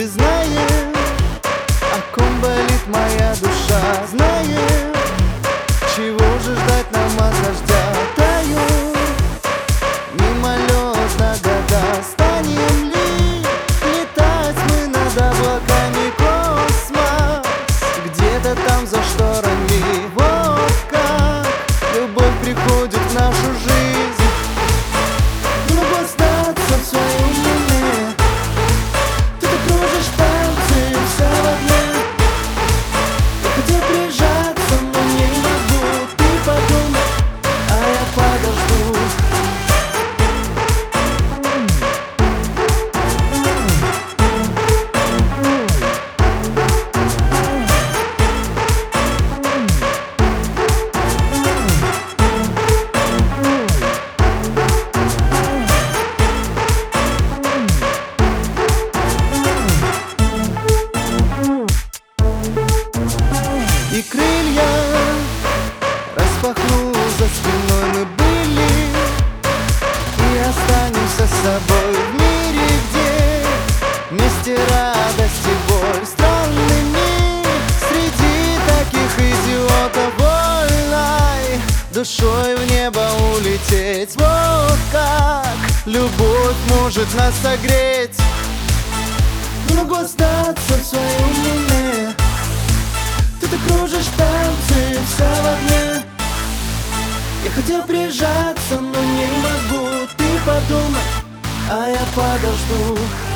Ты знаешь, о ком болит моя душа. Знаешь, чего же ждать на Крылья распахну за спиной мы были И останемся с собой в мире, где Вместе радость и боль. Странный мир среди таких идиотов Вольной душой в небо улететь. Вот как любовь может нас согреть. Могу остаться в своем уме ты кружишь танцы, вся в огне. Я хотел прижаться, но не могу. Ты подумай, а я подожду